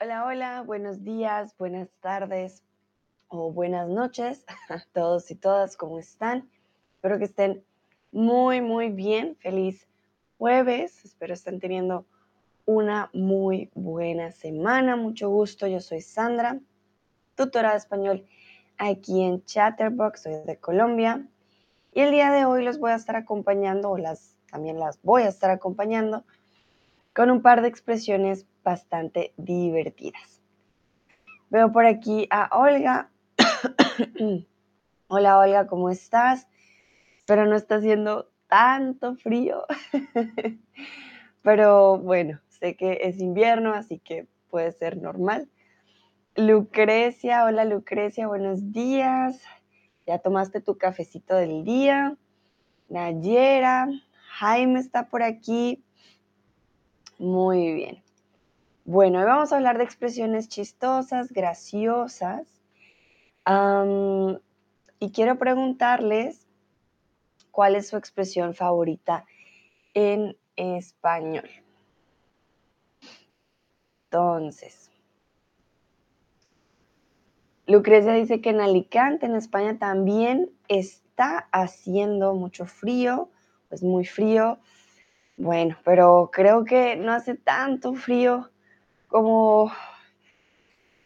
Hola, hola, buenos días, buenas tardes o buenas noches a todos y todas, ¿cómo están? Espero que estén muy, muy bien. Feliz jueves, espero estén teniendo una muy buena semana. Mucho gusto, yo soy Sandra, tutora de español aquí en Chatterbox, soy de Colombia. Y el día de hoy los voy a estar acompañando, o las, también las voy a estar acompañando, con un par de expresiones bastante divertidas. Veo por aquí a Olga. Hola Olga, ¿cómo estás? Pero no está haciendo tanto frío. Pero bueno, sé que es invierno, así que puede ser normal. Lucrecia, hola Lucrecia, buenos días. ¿Ya tomaste tu cafecito del día? Nayera, Jaime está por aquí. Muy bien. Bueno, hoy vamos a hablar de expresiones chistosas, graciosas. y quiero preguntarles cuál es su expresión favorita en español. Entonces, Lucrecia dice que en Alicante, en España, también está haciendo mucho frío, pues muy frío. Bueno, pero creo que no hace tanto frío como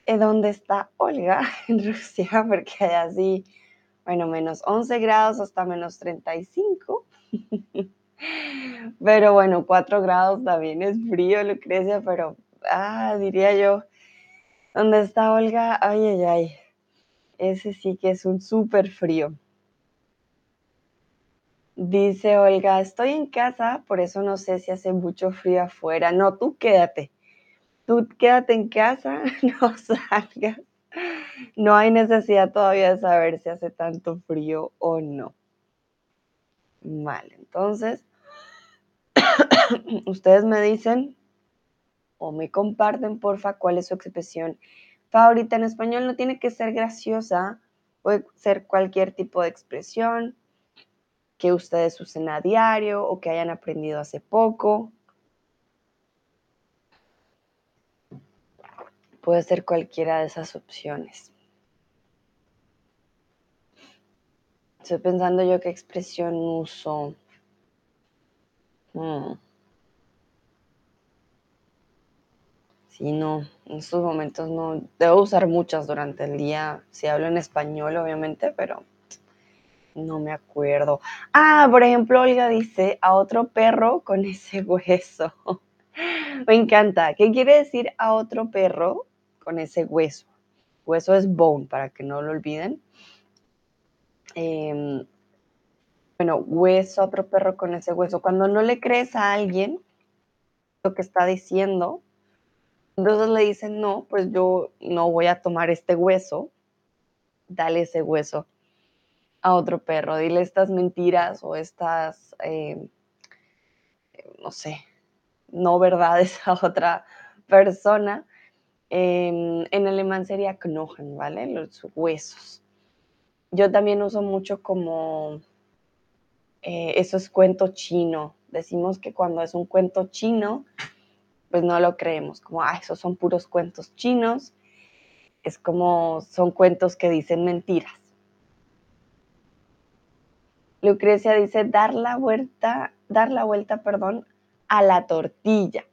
en donde está Olga, en Rusia, porque hay así, bueno, menos 11 grados hasta menos 35. pero bueno, 4 grados también es frío, Lucrecia, pero, ah, diría yo, donde está Olga, ay, ay, ay, ese sí que es un súper frío. Dice Olga, estoy en casa, por eso no sé si hace mucho frío afuera. No, tú quédate tú quédate en casa, no salgas. No hay necesidad todavía de saber si hace tanto frío o no. Vale, entonces, ustedes me dicen o me comparten, porfa, cuál es su expresión favorita en español. No tiene que ser graciosa, puede ser cualquier tipo de expresión que ustedes usen a diario o que hayan aprendido hace poco. Puede ser cualquiera de esas opciones. Estoy pensando yo qué expresión uso. Hmm. Sí, no, en estos momentos no. Debo usar muchas durante el día. Si hablo en español, obviamente, pero no me acuerdo. Ah, por ejemplo, Olga dice a otro perro con ese hueso. me encanta. ¿Qué quiere decir a otro perro con ese hueso. Hueso es bone, para que no lo olviden. Em, bueno, hueso, otro perro con ese hueso. Cuando no le crees a alguien lo que está diciendo, entonces le dicen, no, pues yo no voy a tomar este hueso, dale ese hueso a otro perro, dile estas mentiras o estas, em, no sé, no verdades a otra persona en alemán sería Knochen, ¿vale? Los huesos. Yo también uso mucho como eh, eso es cuento chino. Decimos que cuando es un cuento chino, pues no lo creemos, como, ah, esos son puros cuentos chinos. Es como, son cuentos que dicen mentiras. Lucrecia dice, dar la vuelta, dar la vuelta, perdón, a la tortilla.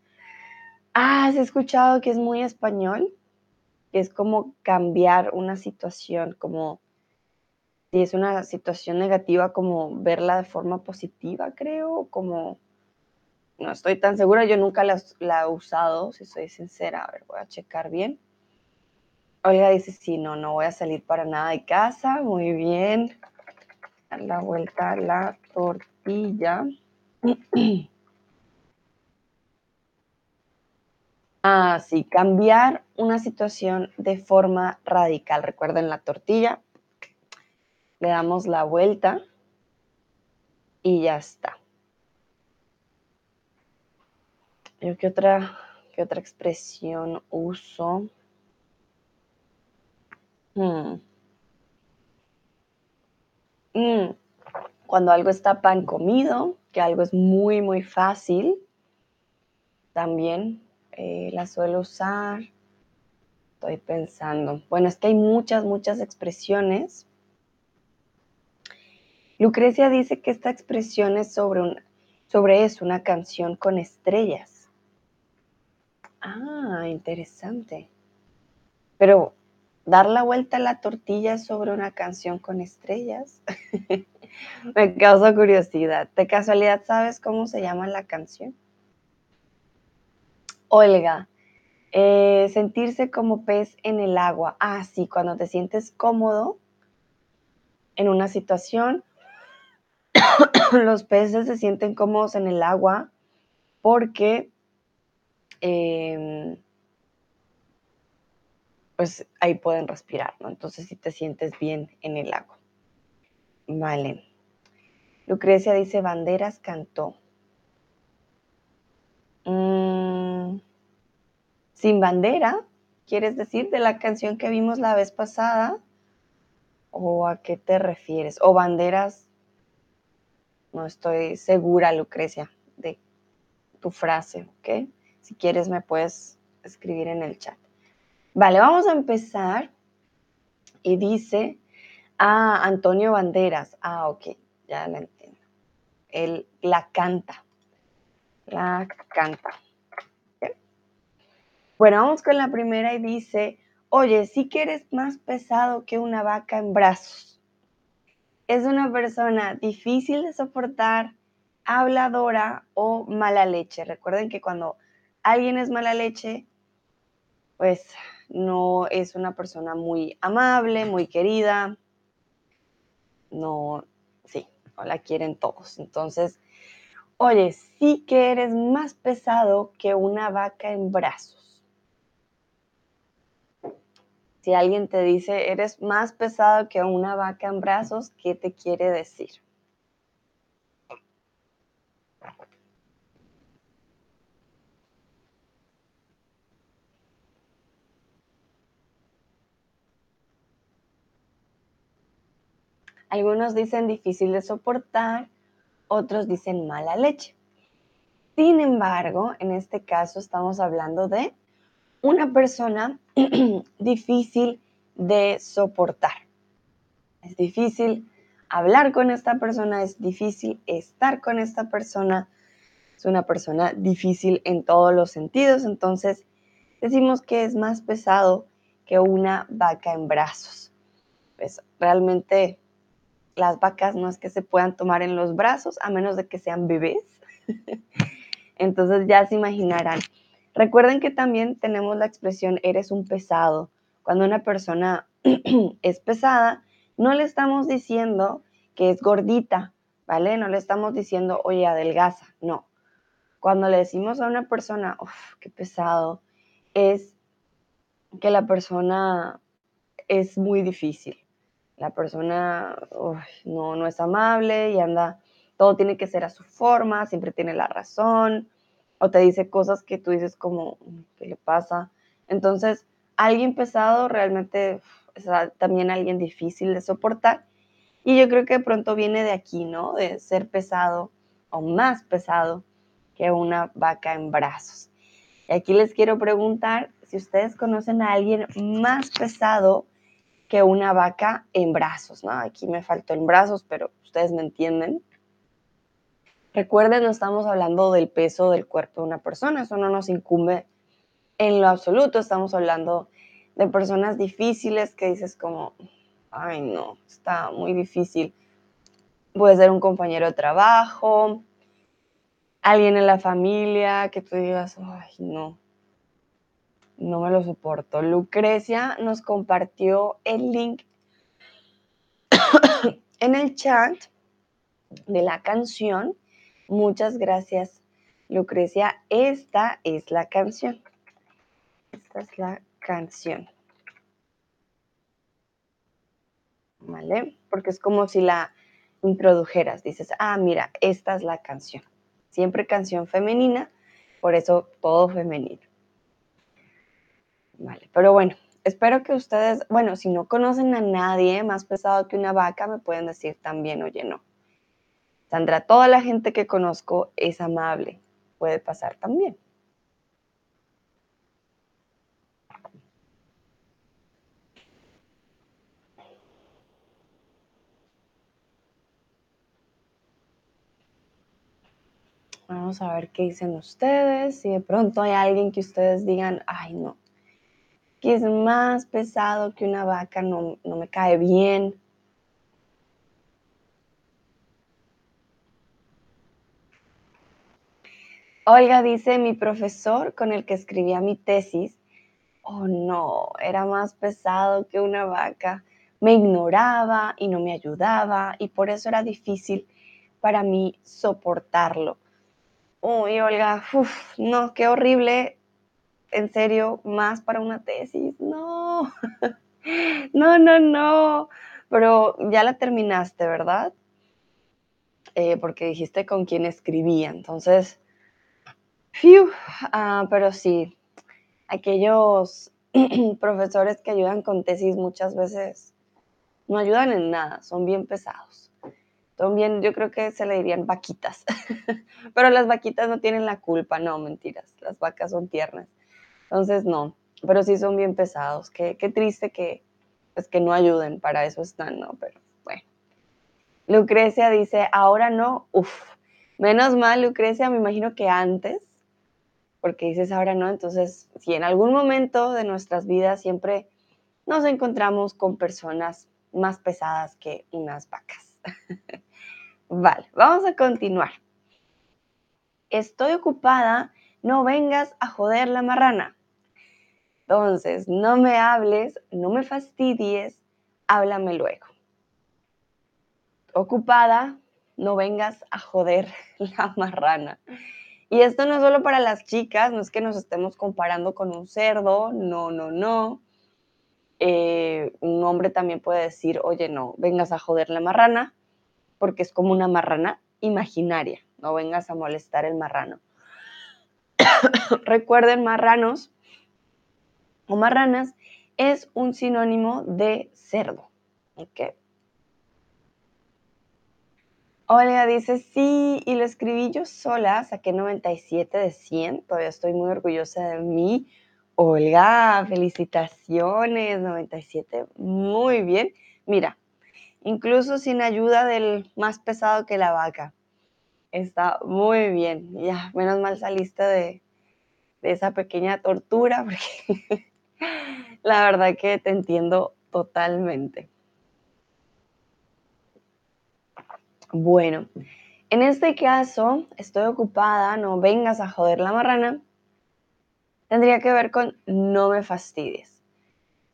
Ah, ¿has escuchado que es muy español? Que es como cambiar una situación, como si es una situación negativa, como verla de forma positiva, creo, como no estoy tan segura, yo nunca la, he usado, si soy sincera, a ver, voy a checar bien. Olga dice, sí, no, no voy a salir para nada de casa, muy bien. La vuelta a la tortilla. Ah, sí, cambiar una situación de forma radical. Recuerden la tortilla, le damos la vuelta y ya está. Yo qué otra, qué otra expresión uso. Hmm. Mm, cuando algo está pan comido, que algo es muy, muy fácil, también eh, la suelo usar. Estoy pensando. Bueno, es que hay muchas, muchas expresiones. Lucrecia dice que esta expresión es sobre, un, sobre eso, una canción con estrellas. Ah, interesante. Pero dar la vuelta a la tortilla sobre una canción con estrellas. Me causa curiosidad. ¿De casualidad sabes cómo se llama la canción? Olga, eh, sentirse como pez en el agua. Ah, sí, cuando te sientes cómodo en una situación, los peces se sienten cómodos en el agua porque em, pues ahí pueden respirar, ¿no? Entonces si te sientes bien en el agua. Vale. Lucrecia dice, banderas cantó. Mm, sin bandera, ¿quieres decir de la canción que vimos la vez pasada? ¿O a qué te refieres? ¿O banderas? No estoy segura, Lucrecia, de tu frase, ¿ok? Si quieres me puedes escribir en el chat. Vale, vamos a empezar. Y dice, ah, Antonio Banderas. Ah, ok, ya la entiendo. Él la canta. La canta. Bueno, vamos con la primera y dice, oye, sí que eres más pesado que una vaca en brazos. Es una persona difícil de soportar, habladora o mala leche. Recuerden que cuando alguien es mala leche, pues no es una persona muy amable, muy querida. No, sí, no la quieren todos. Entonces, oye, sí que eres más pesado que una vaca en brazos. Si alguien te dice, eres más pesado que una vaca en brazos, ¿qué te quiere decir? Algunos dicen difícil de soportar, otros dicen mala leche. Sin embargo, en este caso estamos hablando de una persona difícil de soportar. Es difícil hablar con esta persona, es difícil estar con esta persona, es una persona difícil en todos los sentidos, entonces decimos que es más pesado que una vaca en brazos. Pues realmente las vacas no es que se puedan tomar en los brazos a menos de que sean bebés. entonces ya se imaginarán Recuerden que también tenemos la expresión eres un pesado. Cuando una persona es pesada, no le estamos diciendo que es gordita, ¿vale? No le estamos diciendo, oye, adelgaza, no. Cuando le decimos a una persona, uff, qué pesado, es que la persona es muy difícil. La persona no, no es amable y anda, todo tiene que ser a su forma, siempre tiene la razón, o te dice cosas que tú dices como, ¿qué le pasa? Entonces, alguien pesado realmente es también alguien difícil de soportar. Y yo creo que de pronto viene de aquí, ¿no? De ser pesado o más pesado que una vaca en brazos. Y aquí les quiero preguntar si ustedes conocen a alguien más pesado que una vaca en brazos, ¿no? Aquí me faltó en brazos, pero ustedes me entienden. Recuerden, no estamos hablando del peso del cuerpo de una persona, eso no nos incumbe en lo absoluto, estamos hablando de personas difíciles que dices como, ay no, está muy difícil. Puede ser un compañero de trabajo, alguien en la familia que tú digas, ay no, no me lo soporto. Lucrecia nos compartió el link en el chat de la canción Muchas gracias, Lucrecia. Esta es la canción. Esta es la canción. ¿Vale? Porque es como si la introdujeras. Dices, ah, mira, esta es la canción. Siempre canción femenina, por eso todo femenino. Vale, pero bueno, espero que ustedes, bueno, si no conocen a nadie más pesado que una vaca, me pueden decir también, oye, no. Sandra, toda la gente que conozco es amable. Puede pasar también. Vamos a ver qué dicen ustedes. Si de pronto hay alguien que ustedes digan, ay no, que es más pesado que una vaca, no, no me cae bien. Olga dice, mi profesor con el que escribía mi tesis, oh no, era más pesado que una vaca. Me ignoraba y no me ayudaba y por eso era difícil para mí soportarlo. Uy, Olga, uf, no, qué horrible. En serio, más para una tesis. No, no, no, no. Pero ya la terminaste, ¿verdad? Eh, porque dijiste con quién escribía. Entonces, ah, pero sí, aquellos profesores que ayudan con tesis muchas veces no ayudan en nada, son bien pesados. Son bien, yo creo que se le dirían vaquitas, pero las vaquitas no tienen la culpa, no, mentiras, las vacas son tiernas. Entonces, no, pero sí son bien pesados. Qué, qué triste que, pues, que no ayuden, para eso están, ¿no? Pero bueno. Lucrecia dice, ahora no, uff, menos mal, Lucrecia, me imagino que antes porque dices ahora no, entonces si en algún momento de nuestras vidas siempre nos encontramos con personas más pesadas que unas vacas. vale, vamos a continuar. Estoy ocupada, no vengas a joder la marrana. Entonces, no me hables, no me fastidies, háblame luego. Ocupada, no vengas a joder la marrana. Y esto no es solo para las chicas, no es que nos estemos comparando con un cerdo, no, no, no. Eh, un hombre también puede decir, oye, no, vengas a joder la marrana, porque es como una marrana imaginaria, no vengas a molestar el marrano. Recuerden, marranos o marranas es un sinónimo de cerdo. ¿ok? Olga dice, sí, y lo escribí yo sola, saqué 97 de 100, todavía estoy muy orgullosa de mí. Olga, felicitaciones, 97, muy bien. Mira, incluso sin ayuda del más pesado que la vaca. Está muy bien. Ya, menos mal saliste de, de esa pequeña tortura, porque la verdad que te entiendo totalmente. Bueno, en este caso, estoy ocupada, no vengas a joder la marrana, tendría que ver con no me fastidies.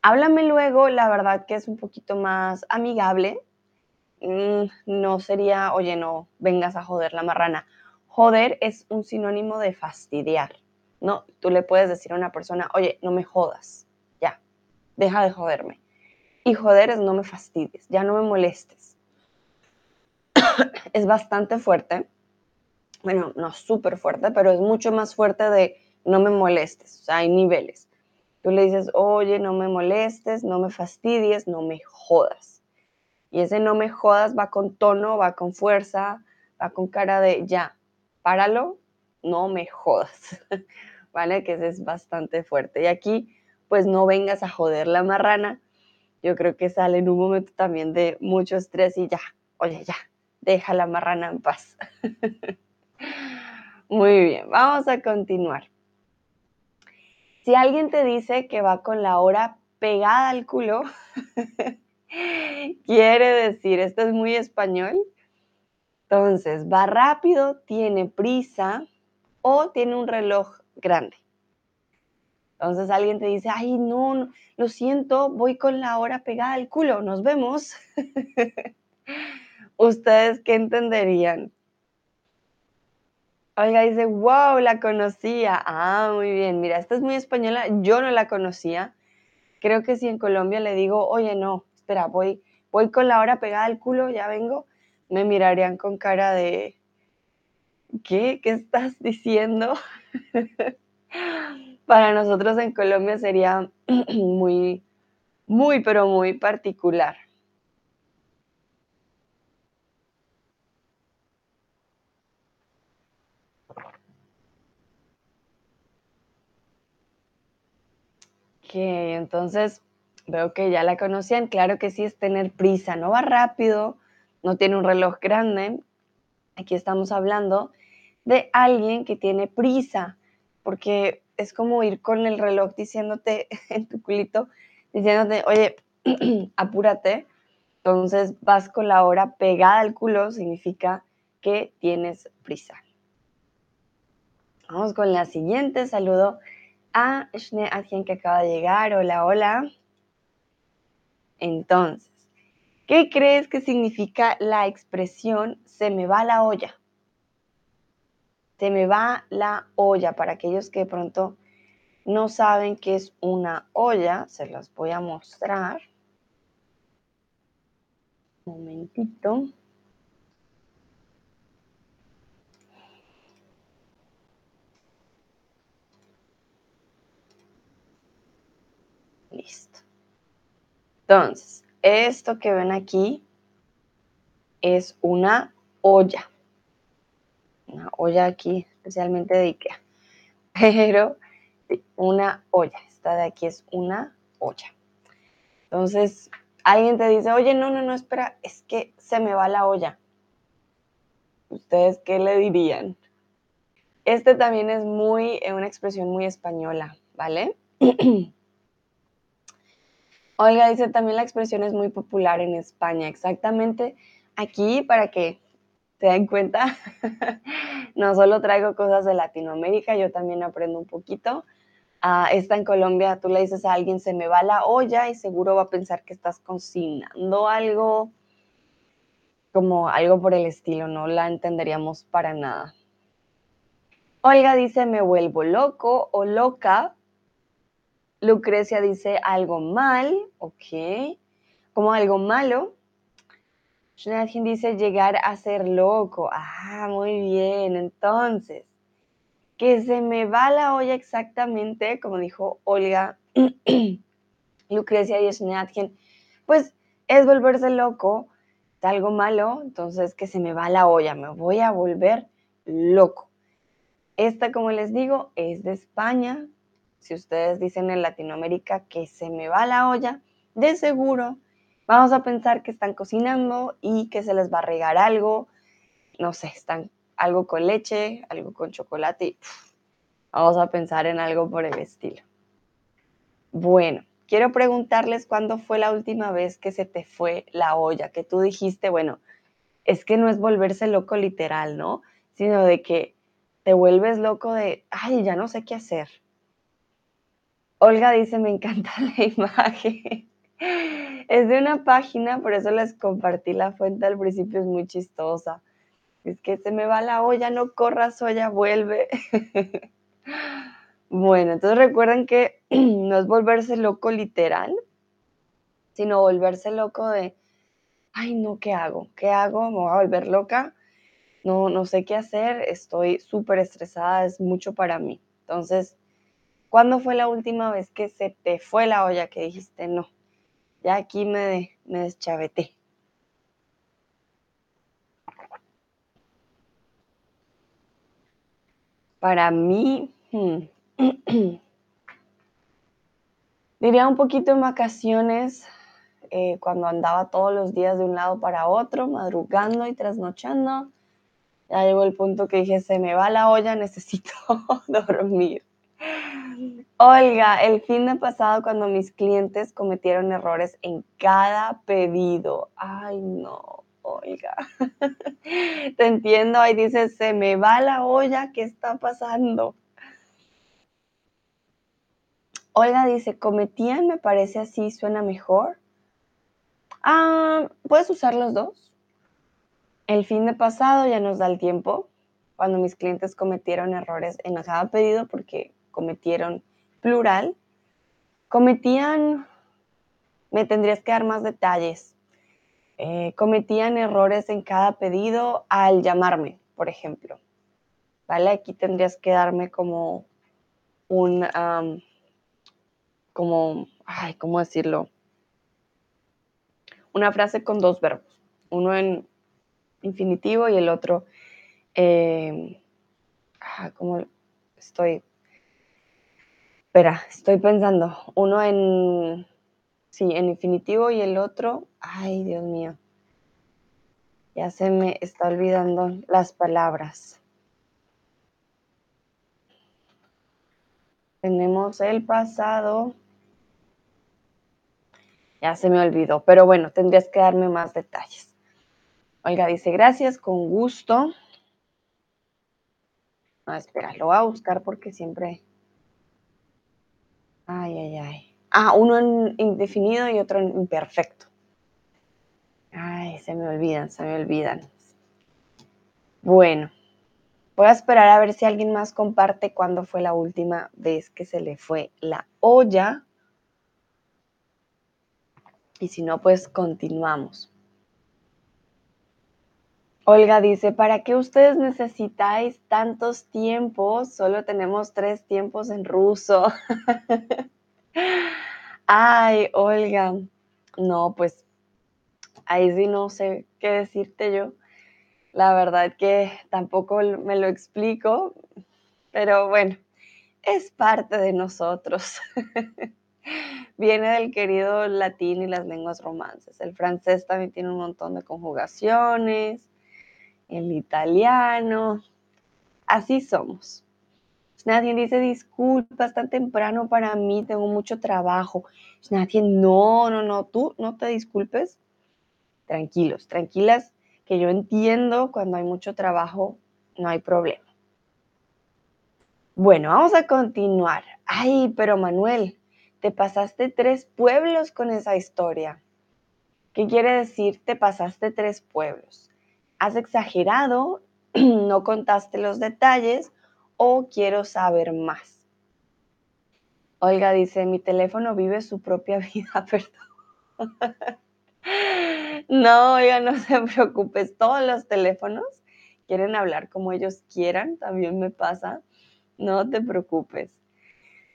Háblame luego, la verdad que es un poquito más amigable. Mm, no sería, oye, no, vengas a joder la marrana. Joder es un sinónimo de fastidiar, ¿no? Tú le puedes decir a una persona, oye, no me jodas, ya, deja de joderme. Y joder es no me fastidies, ya no me molestes es bastante fuerte. Bueno, no súper fuerte, pero es mucho más fuerte de no me molestes. O sea, hay niveles. Tú le dices, oye, no me molestes, no me fastidies, no me jodas. Y ese no me jodas va con tono, va con fuerza, va con cara de ya, páralo, no me jodas. ¿Vale? Que ese es bastante fuerte. Y aquí, pues no vengas a joder la marrana. Yo creo que sale en un momento también de mucho estrés y ya, oye, ya, deja la marrana en paz. Muy bien, vamos a continuar. Si alguien te dice que va con la hora pegada al culo, quiere decir, esto es muy español, entonces va rápido, tiene prisa o tiene un reloj grande. Entonces alguien te dice, ay, no, lo siento, voy con la hora pegada al culo, nos vemos. ¿Ustedes qué entenderían? Oiga, dice, wow, la conocía. Ah, muy bien. Mira, esta es muy española. Yo no la conocía. Creo que si en Colombia le digo, oye, no, espera, voy, voy con la hora pegada al culo, ya vengo, me mirarían con cara de, ¿qué? ¿Qué estás diciendo? Para nosotros en Colombia sería muy, muy, pero muy particular. entonces veo que ya la conocían. Claro que sí es tener prisa, no va rápido, no tiene un reloj grande. Aquí estamos hablando de alguien que tiene prisa, porque es como ir con el reloj diciéndote en tu culito, diciéndote, oye, apúrate. Entonces vas con la hora pegada al culo, significa que tienes prisa. Vamos con la siguiente. Saludo a Shne quien que acaba de llegar. Hola, hola. Entonces, ¿qué crees que significa la expresión se me va la olla? Se me va la olla. Para aquellos que de pronto no saben qué es una olla, se las voy a mostrar. Un momentito. Listo. Entonces, esto que ven aquí es una olla. Una olla aquí, especialmente de Ikea. Pero una olla. Esta de aquí es una olla. Entonces, alguien te dice, oye, no, no, no, espera, es que se me va la olla. ¿Ustedes qué le dirían? Este también es muy, eh, una expresión muy española, ¿vale? Oiga, dice también la expresión es muy popular en España. Exactamente aquí, para que se den cuenta, no solo traigo cosas de Latinoamérica, yo también aprendo un poquito. Ah, esta en Colombia, tú le dices a alguien, se me va la olla y seguro va a pensar que estás cocinando algo, como algo por el estilo, no la entenderíamos para nada. Olga dice, me vuelvo loco o loca Lucrecia dice algo mal, ok. Como algo malo. Jonathan dice llegar a ser loco. Ah, muy bien. Entonces, que se me va la olla exactamente, como dijo Olga, Lucrecia y Jonathan, pues es volverse loco, es algo malo, entonces que se me va la olla, me voy a volver loco. Esta, como les digo, es de España, si ustedes dicen en Latinoamérica que se me va la olla, de seguro vamos a pensar que están cocinando y que se les va a regar algo, no sé, están algo con leche, algo con chocolate vamos a pensar en algo por el estilo. Bueno, quiero preguntarles cuándo fue la última vez que se te fue la olla, que tú dijiste, bueno, es que no es volverse loco literal, ¿no? Sino de que te vuelves loco de, ay, ya no sé qué hacer Olga dice, me encanta la imagen. Es de una página, por eso les compartí la fuente al principio, es muy chistosa. Es que se me va la olla, no corras, olla, vuelve. Bueno, entonces recuerden que no es volverse loco literal, sino volverse loco de, ay, no, ¿qué hago? ¿Qué hago? Me voy a volver loca. No, no sé qué hacer, estoy súper estresada, es mucho para mí. Entonces, ¿Cuándo fue la última vez que se te fue la olla que dijiste no? Ya aquí me, me deschaveté. Para mí, hmm, diría un poquito en vacaciones, eh, cuando andaba todos los días de un lado para otro, madrugando y trasnochando. Ya llegó el punto que dije, se me va la olla, necesito dormir. Olga, el fin de pasado cuando mis clientes cometieron errores en cada pedido. Ay, no, Olga. Te entiendo, ahí dice, se me va la olla, ¿qué está pasando? Olga dice, cometían, me parece así, suena mejor. Ah, puedes usar los dos. El fin de pasado ya nos da el tiempo, cuando mis clientes cometieron errores en cada pedido, porque cometieron plural, cometían, me tendrías que dar más detalles, eh, cometían errores en cada pedido al llamarme, por ejemplo. ¿Vale? Aquí tendrías que darme como un, como, ay, ¿cómo decirlo? Una frase con dos verbos, uno en infinitivo y el otro, eh, ¿cómo estoy? Espera, estoy pensando. Uno en. Sí, en infinitivo y el otro. Ay, Dios mío. Ya se me está olvidando las palabras. Tenemos el pasado. Ya se me olvidó, pero bueno, tendrías que darme más detalles. Olga dice, gracias, con gusto. No, espera, lo voy a buscar porque siempre Ay, ay, ay. Ah, uno en indefinido y otro en imperfecto. Ay, se me olvidan, se me olvidan. Bueno, voy a esperar a ver si alguien más comparte cuándo fue la última vez que se le fue la olla. Y si no, pues continuamos. Olga dice, ¿para qué ustedes necesitáis tantos tiempos? Solo tenemos tres tiempos en ruso. Ay, Olga, no, pues ahí sí no sé qué decirte yo. La verdad que tampoco me lo explico, pero bueno, es parte de nosotros. Viene del querido latín y las lenguas romances. El francés también tiene un montón de conjugaciones el italiano. Así somos. Nadie dice disculpas tan temprano para mí, tengo mucho trabajo. Nadie, no, no, no, tú no te disculpes. Tranquilos, tranquilas, que yo entiendo cuando hay mucho trabajo, no hay problema. Bueno, vamos a continuar. Ay, pero Manuel, te pasaste tres pueblos con esa historia. ¿Qué quiere decir te pasaste tres pueblos? Has exagerado, no contaste los detalles o quiero saber más. Olga dice, mi teléfono vive su propia vida, perdón. no, oiga, no se preocupes, todos los teléfonos quieren hablar como ellos quieran, también me pasa, no te preocupes.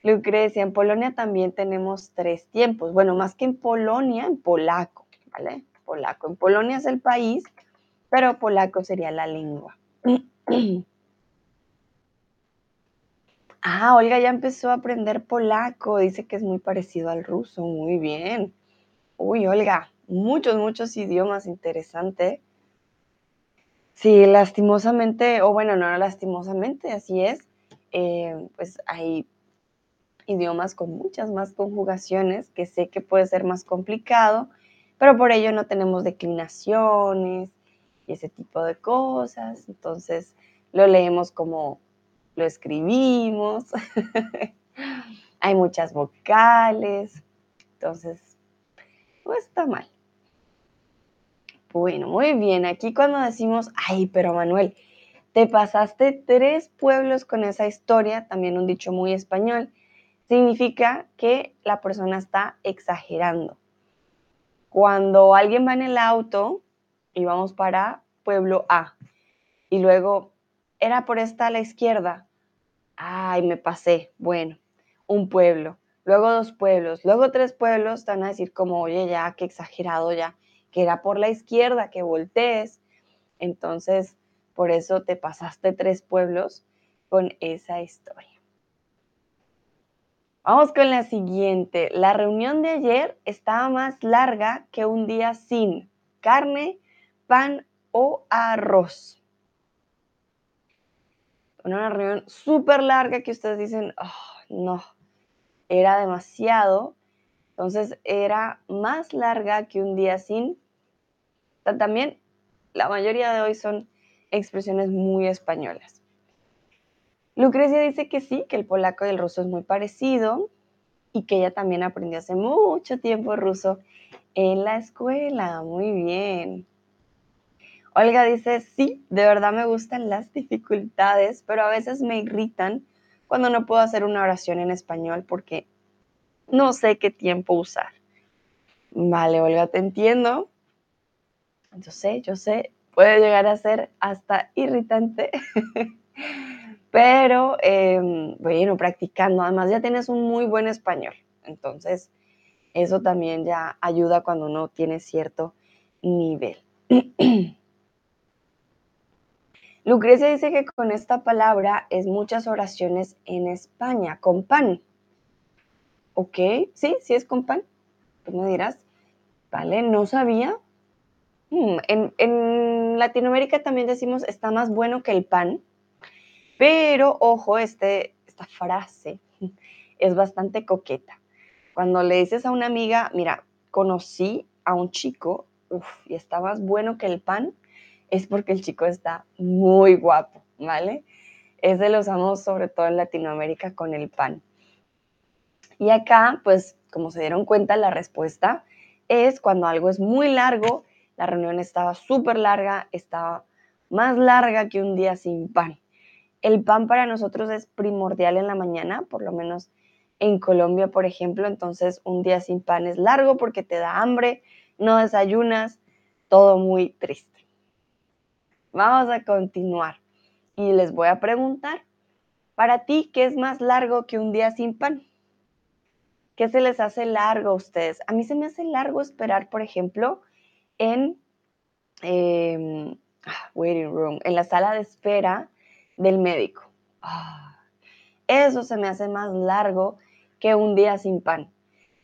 Lucrecia, en Polonia también tenemos tres tiempos, bueno, más que en Polonia, en polaco, ¿vale? Polaco, en Polonia es el país, pero polaco sería la lengua. Ah, Olga ya empezó a aprender polaco, dice que es muy parecido al ruso, muy bien. Uy, Olga, muchos, muchos idiomas, interesante. Sí, lastimosamente, o bueno, no lastimosamente, así es, eh, pues hay idiomas con muchas más conjugaciones que sé que puede ser más complicado, pero por ello no tenemos declinaciones, ese tipo de cosas. Entonces lo leemos como lo escribimos. Hay muchas vocales. Entonces, no está mal. Bueno, muy bien. Aquí cuando decimos, ay, pero Manuel, te pasaste tres pueblos con esa historia, también un dicho muy español, significa que la persona está exagerando. Cuando alguien va en el auto y vamos para pueblo A. Y luego, era por esta a la izquierda. Ay, me pasé. Bueno, un pueblo. Luego dos pueblos. Luego tres pueblos. Te van a decir como, oye, ya, qué exagerado ya. Que era por la izquierda, que voltees. Entonces, por eso te pasaste tres pueblos con esa historia. Vamos con la siguiente. La reunión de ayer estaba más larga que un día sin carne, pan o arroz. Una reunión súper larga que ustedes dicen, oh, no, era demasiado. Entonces era más larga que un día sin. También la mayoría de hoy son expresiones muy españolas. Lucrecia dice que sí, que el polaco y el ruso es muy parecido y que ella también aprendió hace mucho tiempo ruso en la escuela. Muy bien. Olga dice, sí, de verdad me gustan las dificultades, pero a veces me irritan cuando no puedo hacer una oración en español porque no sé qué tiempo usar. Vale, Olga, te entiendo. Yo sé, yo sé, puede llegar a ser hasta irritante, pero eh, bueno, practicando, además ya tienes un muy buen español, entonces eso también ya ayuda cuando uno tiene cierto nivel. Lucrecia dice que con esta palabra es muchas oraciones en España, con pan. ¿Ok? Sí, sí es con pan. Tú me dirás, vale, no sabía. Hmm, en, Latinoamérica también decimos está más bueno que el pan, pero ojo, este, esta frase es bastante coqueta. Cuando le dices a una amiga, mira, conocí a un chico, y está más bueno que el pan, es porque el chico está muy guapo, ¿vale? Ese lo usamos sobre todo en Latinoamérica con el pan. Y acá, pues, como se dieron cuenta, la respuesta es cuando algo es muy largo, la reunión estaba súper larga, estaba más larga que un día sin pan. El pan para nosotros es primordial en la mañana, por lo menos en Colombia, por ejemplo, entonces un día sin pan es largo porque te da hambre, no desayunas, todo muy triste. Vamos a continuar y les voy a preguntar, para ti, ¿qué es más largo que un día sin pan? ¿Qué se les hace largo a ustedes? A mí se me hace largo esperar, por ejemplo, en em, ah, waiting room, en la sala de espera del médico. Ah, eso se me hace más largo que un día sin pan.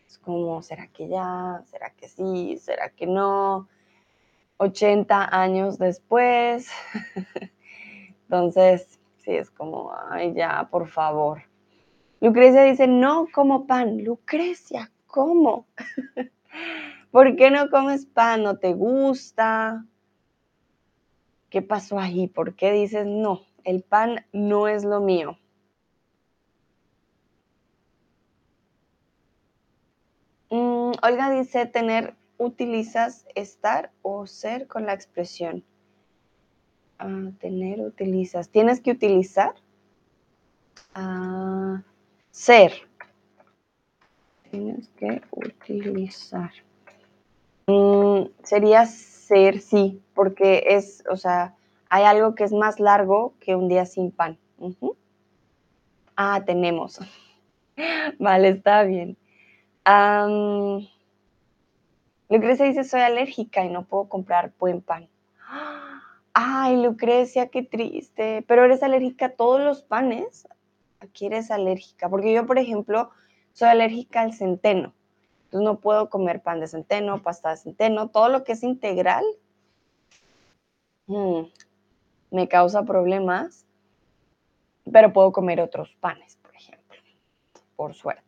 Es como, ¿será que ya? ¿Será que sí? ¿Será que no? 80 años después. Entonces, sí, es como, ay, ya, por favor. Lucrecia dice, no como pan. Lucrecia, ¿cómo? ¿Por qué no comes pan? ¿No te gusta? ¿Qué pasó ahí? ¿Por qué dices, no, el pan no es lo mío? Mm, Olga dice, tener, utilizas estar o ser con la expresión. Ah, tener, utilizas. ¿Tienes que utilizar? Ah, ser. Tienes que utilizar. Mm, sería ser, sí, porque es, o sea, hay algo que es más largo que un día sin pan. Ah, tenemos. vale, está bien. Lucrecia dice, soy alérgica y no puedo comprar buen pan. Ay, Lucrecia, qué triste. Pero eres alérgica a todos los panes. Aquí eres alérgica. Porque yo, por ejemplo, soy alérgica al centeno. Entonces no puedo comer pan de centeno, pasta de centeno, todo lo que es integral. Mm, me causa problemas. Pero puedo comer otros panes, por ejemplo. Por suerte.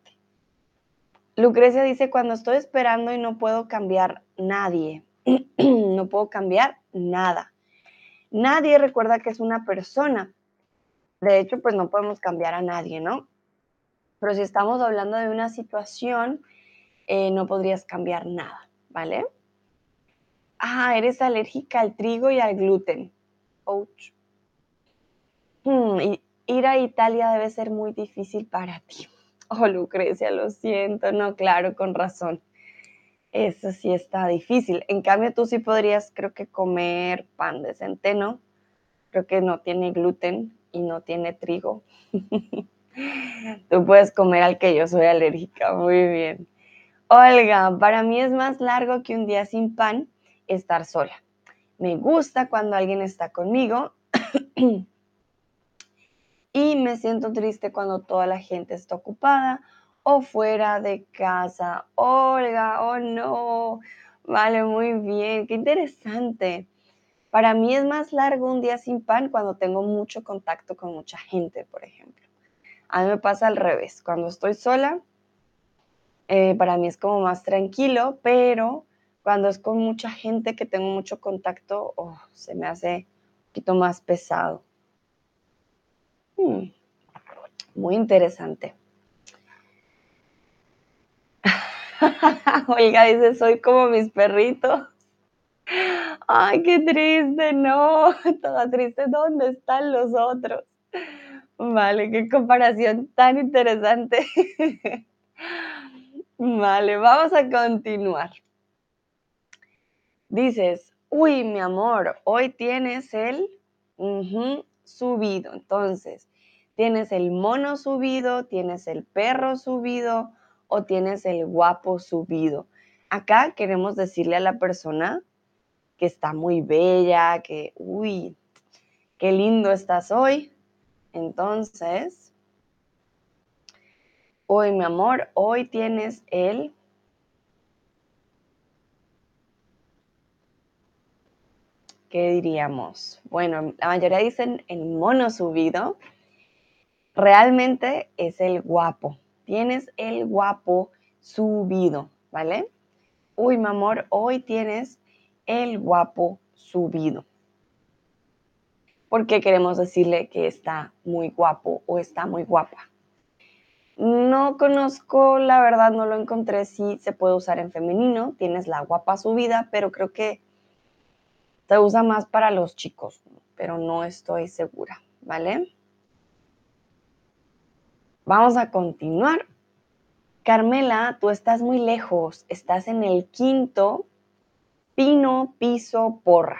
Lucrecia dice, cuando estoy esperando y no puedo cambiar nadie, no puedo cambiar nada. Nadie recuerda que es una persona. De hecho, pues no podemos cambiar a nadie, ¿no? Pero si estamos hablando de una situación, eh, no podrías cambiar nada, ¿vale? Ah, eres alérgica al trigo y al gluten. Ouch. Hmm, ir a Italia debe ser muy difícil para ti. Oh, Lucrecia, lo siento, no, claro, con razón. Eso sí está difícil. En cambio, tú sí podrías, creo que, comer pan de centeno. Creo que no tiene gluten y no tiene trigo. tú puedes comer al que yo soy alérgica. Muy bien. Olga, para mí es más largo que un día sin pan estar sola. Me gusta cuando alguien está conmigo y me siento triste cuando toda la gente está ocupada o fuera de casa. Olga, oh no, vale, muy bien, qué interesante. Para mí es más largo un día sin pan cuando tengo mucho contacto con mucha gente, por ejemplo. A mí me pasa al revés, cuando estoy sola, eh, para mí es como más tranquilo, pero cuando es con mucha gente que tengo mucho contacto, oh, se me hace un poquito más pesado. Hmm. muy interesante. Oiga, dice, soy como mis perritos. Ay, qué triste, no, toda triste, ¿dónde están los otros? Vale, qué comparación tan interesante. Vale, vamos a continuar. Dices, uy, mi amor, hoy tienes el subido. Entonces, tienes el mono subido, tienes el perro subido o tienes el guapo subido. Acá queremos decirle a la persona que está muy bella, que, uy, qué lindo estás hoy. Entonces, hoy mi amor, hoy tienes el ¿qué diríamos? Bueno, la mayoría dicen el mono subido, realmente es el guapo. tienes el guapo subido, ¿vale? Uy, mi amor, hoy tienes el guapo subido. Porque queremos decirle que está muy guapo o está muy guapa. No conozco, la verdad no lo encontré si se puede usar en femenino, tienes la guapa subida, pero creo que se usa más para los chicos, pero no estoy segura, ¿vale? Vamos a continuar. Carmela, tú estás muy lejos, estás en el quinto pino, piso, porra.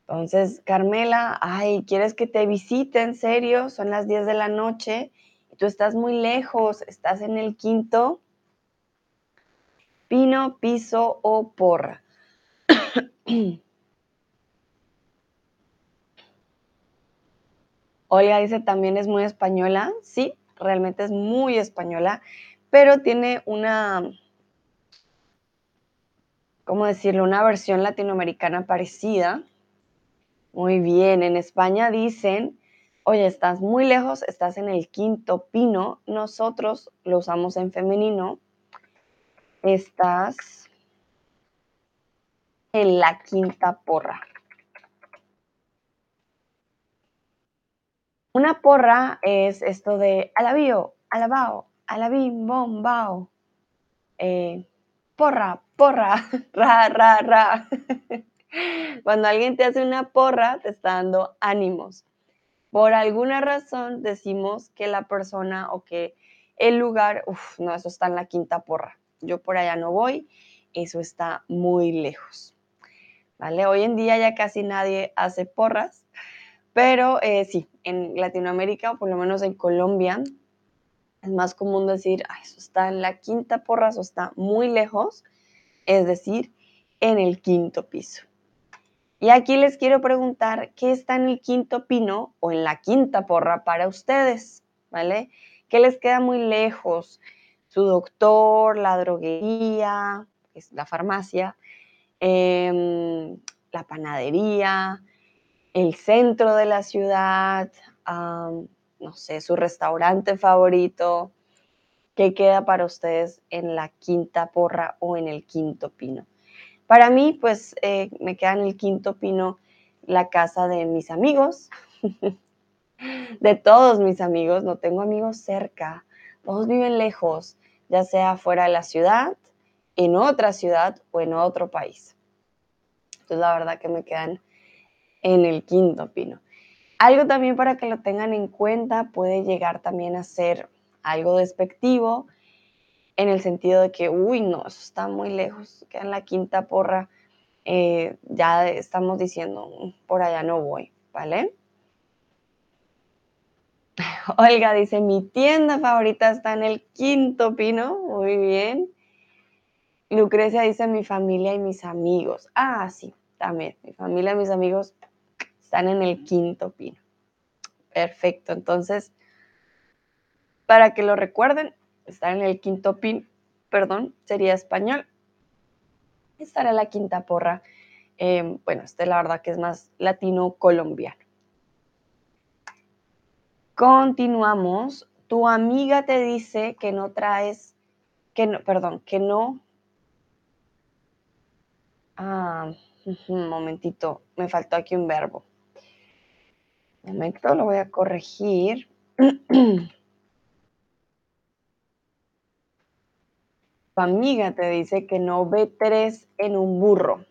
Entonces, Carmela, ay, ¿quieres que te visite en serio? Son las 10 de la noche y tú estás muy lejos, estás en el quinto, pino, piso o porra. Olga dice, también es muy española. Sí, realmente es muy española, pero tiene una, ¿cómo decirlo? Una versión latinoamericana parecida muy bien, en España dicen, oye, estás muy lejos, estás en el quinto pino, nosotros lo usamos en femenino, estás en la quinta porra. Una porra es esto de alabío, alabao, alabim, bombao. Eh, porra, porra, ra, ra, ra. Cuando alguien te hace una porra, te está dando ánimos. Por alguna razón decimos que la persona o que el lugar, uff, no, eso está en la quinta porra. Yo por allá no voy, eso está muy lejos. ¿Vale? Hoy en día ya casi nadie hace porras, pero eh, sí, en Latinoamérica, o por lo menos en Colombia, es más común decir, eso está en la quinta porra, eso está muy lejos, es decir, en el quinto piso. Y aquí les quiero preguntar, ¿qué está en el quinto pino o en la quinta porra para ustedes? ¿Vale? ¿Qué les queda muy lejos? Su doctor, la droguería, es la farmacia, em, la panadería, el centro de la ciudad, no sé, su restaurante favorito. ¿Qué queda para ustedes en la quinta porra o en el quinto pino? Para mí, pues eh, me queda en el quinto pino la casa de mis amigos, de todos mis amigos, no tengo amigos cerca, todos viven lejos, ya sea fuera de la ciudad, en otra ciudad o en otro país. Entonces la verdad que me quedan en el quinto pino. Algo también para que lo tengan en cuenta puede llegar también a ser algo despectivo en el sentido de que, uy, no, eso está muy lejos, queda en la quinta porra, eh, ya estamos diciendo, por allá no voy, ¿vale? Olga dice, mi tienda favorita está en el quinto pino, muy bien. Lucrecia dice, mi familia y mis amigos. Ah, sí, también, mi familia y mis amigos están en el quinto pino. Perfecto, entonces, para que lo recuerden, estar en el quinto pin, perdón, sería español. Estar en la quinta porra. Em, bueno, este la verdad que es más latino-colombiano. Continuamos. Tu amiga te dice que no traes, que no, perdón, que no. Ah, un momentito, me faltó aquí un verbo. Un momento, lo voy a corregir. Tu amiga te dice que no ve tres en un burro.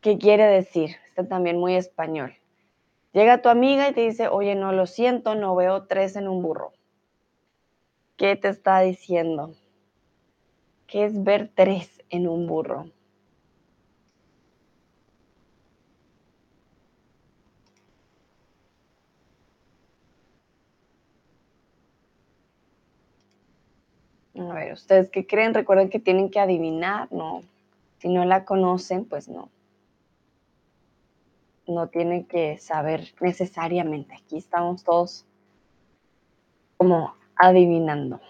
¿Qué quiere decir? Está también muy español. Llega tu amiga y te dice, oye, no lo siento, no veo tres en un burro. ¿Qué te está diciendo? ¿Qué es ver tres en un burro? A ver, ¿ustedes qué creen? Recuerden que tienen que adivinar, ¿no? Si no la conocen, pues no. No tienen que saber necesariamente. Aquí estamos todos como adivinando.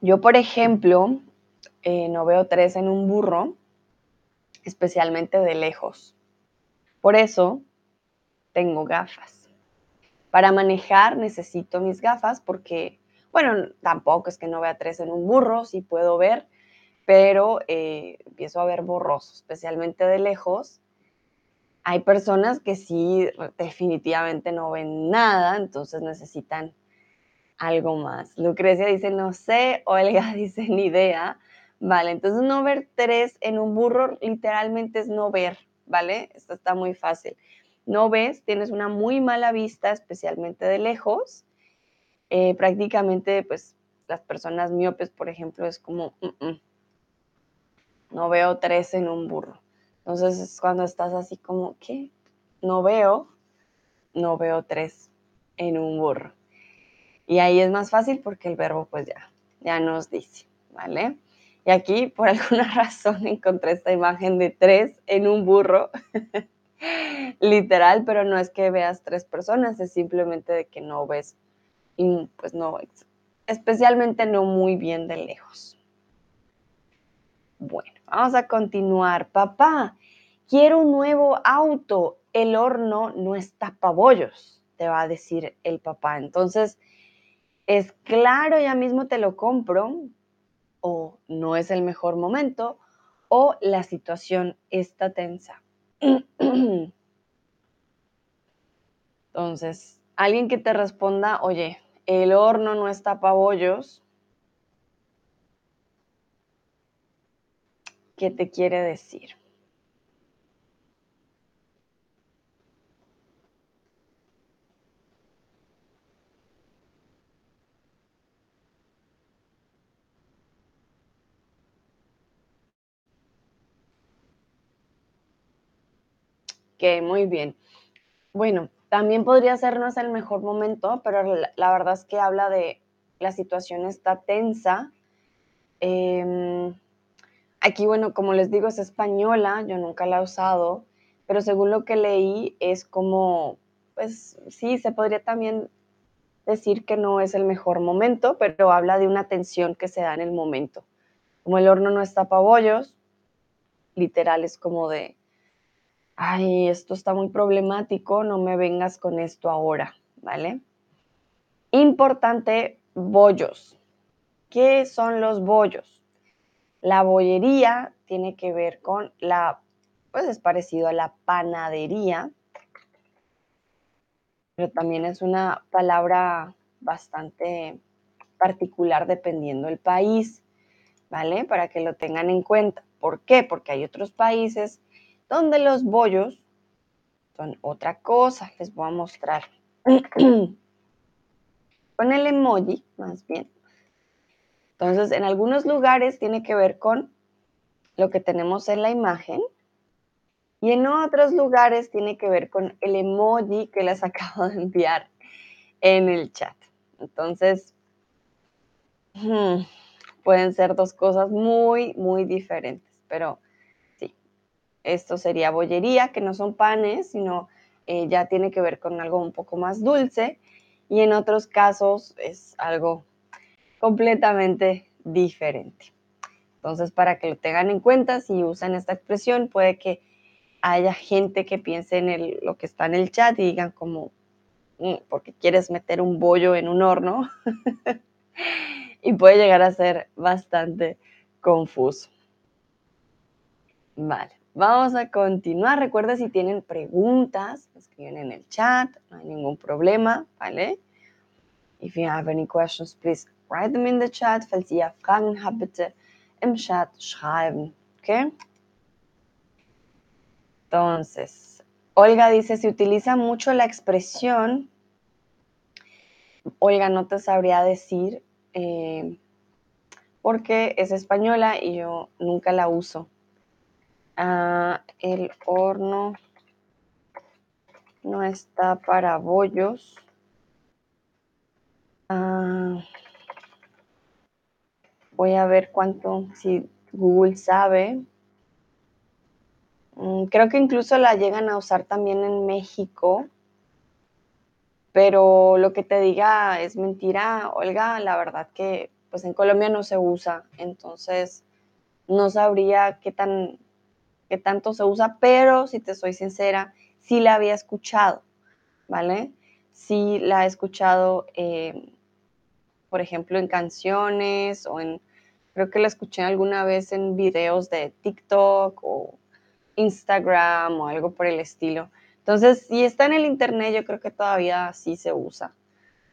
Yo, por ejemplo, eh, no veo tres en un burro, especialmente de lejos. Por eso, tengo gafas. Para manejar necesito mis gafas porque, bueno, tampoco es que no vea tres en un burro, sí puedo ver, pero eh, empiezo a ver borroso, especialmente de lejos. Hay personas que sí definitivamente no ven nada, entonces necesitan algo más. Lucrecia dice, no sé, Olga dice, ni idea. Vale, entonces no ver tres en un burro literalmente es no ver, ¿vale? Esto está muy fácil. No ves, tienes una muy mala vista, especialmente de lejos. Eh, prácticamente, pues, las personas miopes, por ejemplo, es como, mm, mm, no veo tres en un burro. Entonces es cuando estás así como, ¿qué? No veo, no veo tres en un burro. Y ahí es más fácil porque el verbo pues ya, ya nos dice, ¿vale? Y aquí por alguna razón encontré esta imagen de tres en un burro, literal, pero no es que veas tres personas, es simplemente de que no ves, y pues no, especialmente no muy bien de lejos. Bueno, vamos a continuar. Papá, quiero un nuevo auto, el horno no está pabollos, te va a decir el papá. Entonces, es claro, ya mismo te lo compro, o no es el mejor momento, o la situación está tensa. Entonces, alguien que te responda, oye, el horno no está para bollos, ¿qué te quiere decir? Ok, muy bien. Bueno, también podría ser no es el mejor momento, pero la, verdad es que habla de la situación está tensa. Em, aquí, bueno, como les digo, es española, yo nunca la he usado, pero según lo que leí es como, pues sí, se podría también decir que no es el mejor momento, pero habla de una tensión que se da en el momento. Como el horno no está para bollos, literal es como de, ay, esto está muy problemático, no me vengas con esto ahora, ¿vale? Importante, bollos. ¿Qué son los bollos? La bollería tiene que ver con la, pues es parecido a la panadería, pero también es una palabra bastante particular dependiendo del país, ¿vale? Para que lo tengan en cuenta. ¿Por qué? Porque hay otros países donde los bollos son otra cosa. Les voy a mostrar. con el emoji, más bien. Entonces, en algunos lugares tiene que ver con lo que tenemos en la imagen y en otros lugares tiene que ver con el emoji que les acabo de enviar en el chat. Entonces, hmm, pueden ser dos cosas muy, muy diferentes, pero esto sería bollería, que no son panes, sino eh, ya tiene que ver con algo un poco más dulce. Y en otros casos es algo completamente diferente. Entonces, para que lo tengan en cuenta, si usan esta expresión, puede que haya gente que piense en lo que está en el chat y digan como, mm, porque quieres meter un bollo en un horno. y puede llegar a ser bastante confuso. Vale. Vamos a continuar. Recuerda si tienen preguntas, escriben en el chat, no hay ningún problema, ¿vale? If you have any questions, please write them in the chat. Falls ihr Fragen habt, bitte im Chat schreiben, ¿ok? Entonces, Olga dice, se utiliza mucho la expresión, Olga no te sabría decir, eh, porque es española y yo nunca la uso. Ah, el horno no está para bollos. Ah, voy a ver cuánto, si Google sabe. Mm, creo que incluso la llegan a usar también en México. Pero lo que te diga es mentira, Olga, la verdad que pues en Colombia no se usa, entonces no sabría qué tan tanto se usa, pero si te soy sincera, sí la había escuchado. ¿vale? Sí la he escuchado, eh, por ejemplo, en canciones o en, creo que la escuché alguna vez en videos de TikTok o Instagram o algo por el estilo. Entonces, si está en el internet, yo creo que todavía sí se usa.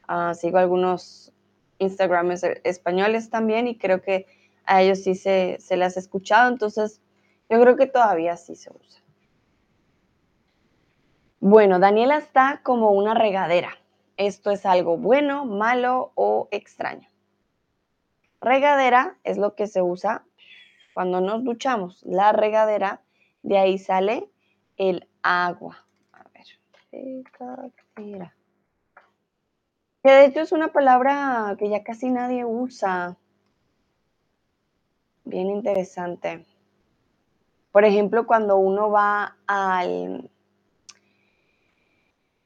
Ah, sigo algunos Instagrams españoles también y creo que a ellos sí se, se las he escuchado, entonces yo creo que todavía sí se usa. Bueno, Daniela está como una regadera. ¿Esto es algo bueno, malo o extraño? Regadera es lo que se usa cuando nos duchamos. La regadera, de ahí sale el agua. A ver, regadera. Que de hecho es una palabra que ya casi nadie usa. Bien interesante. Por ejemplo, cuando uno va al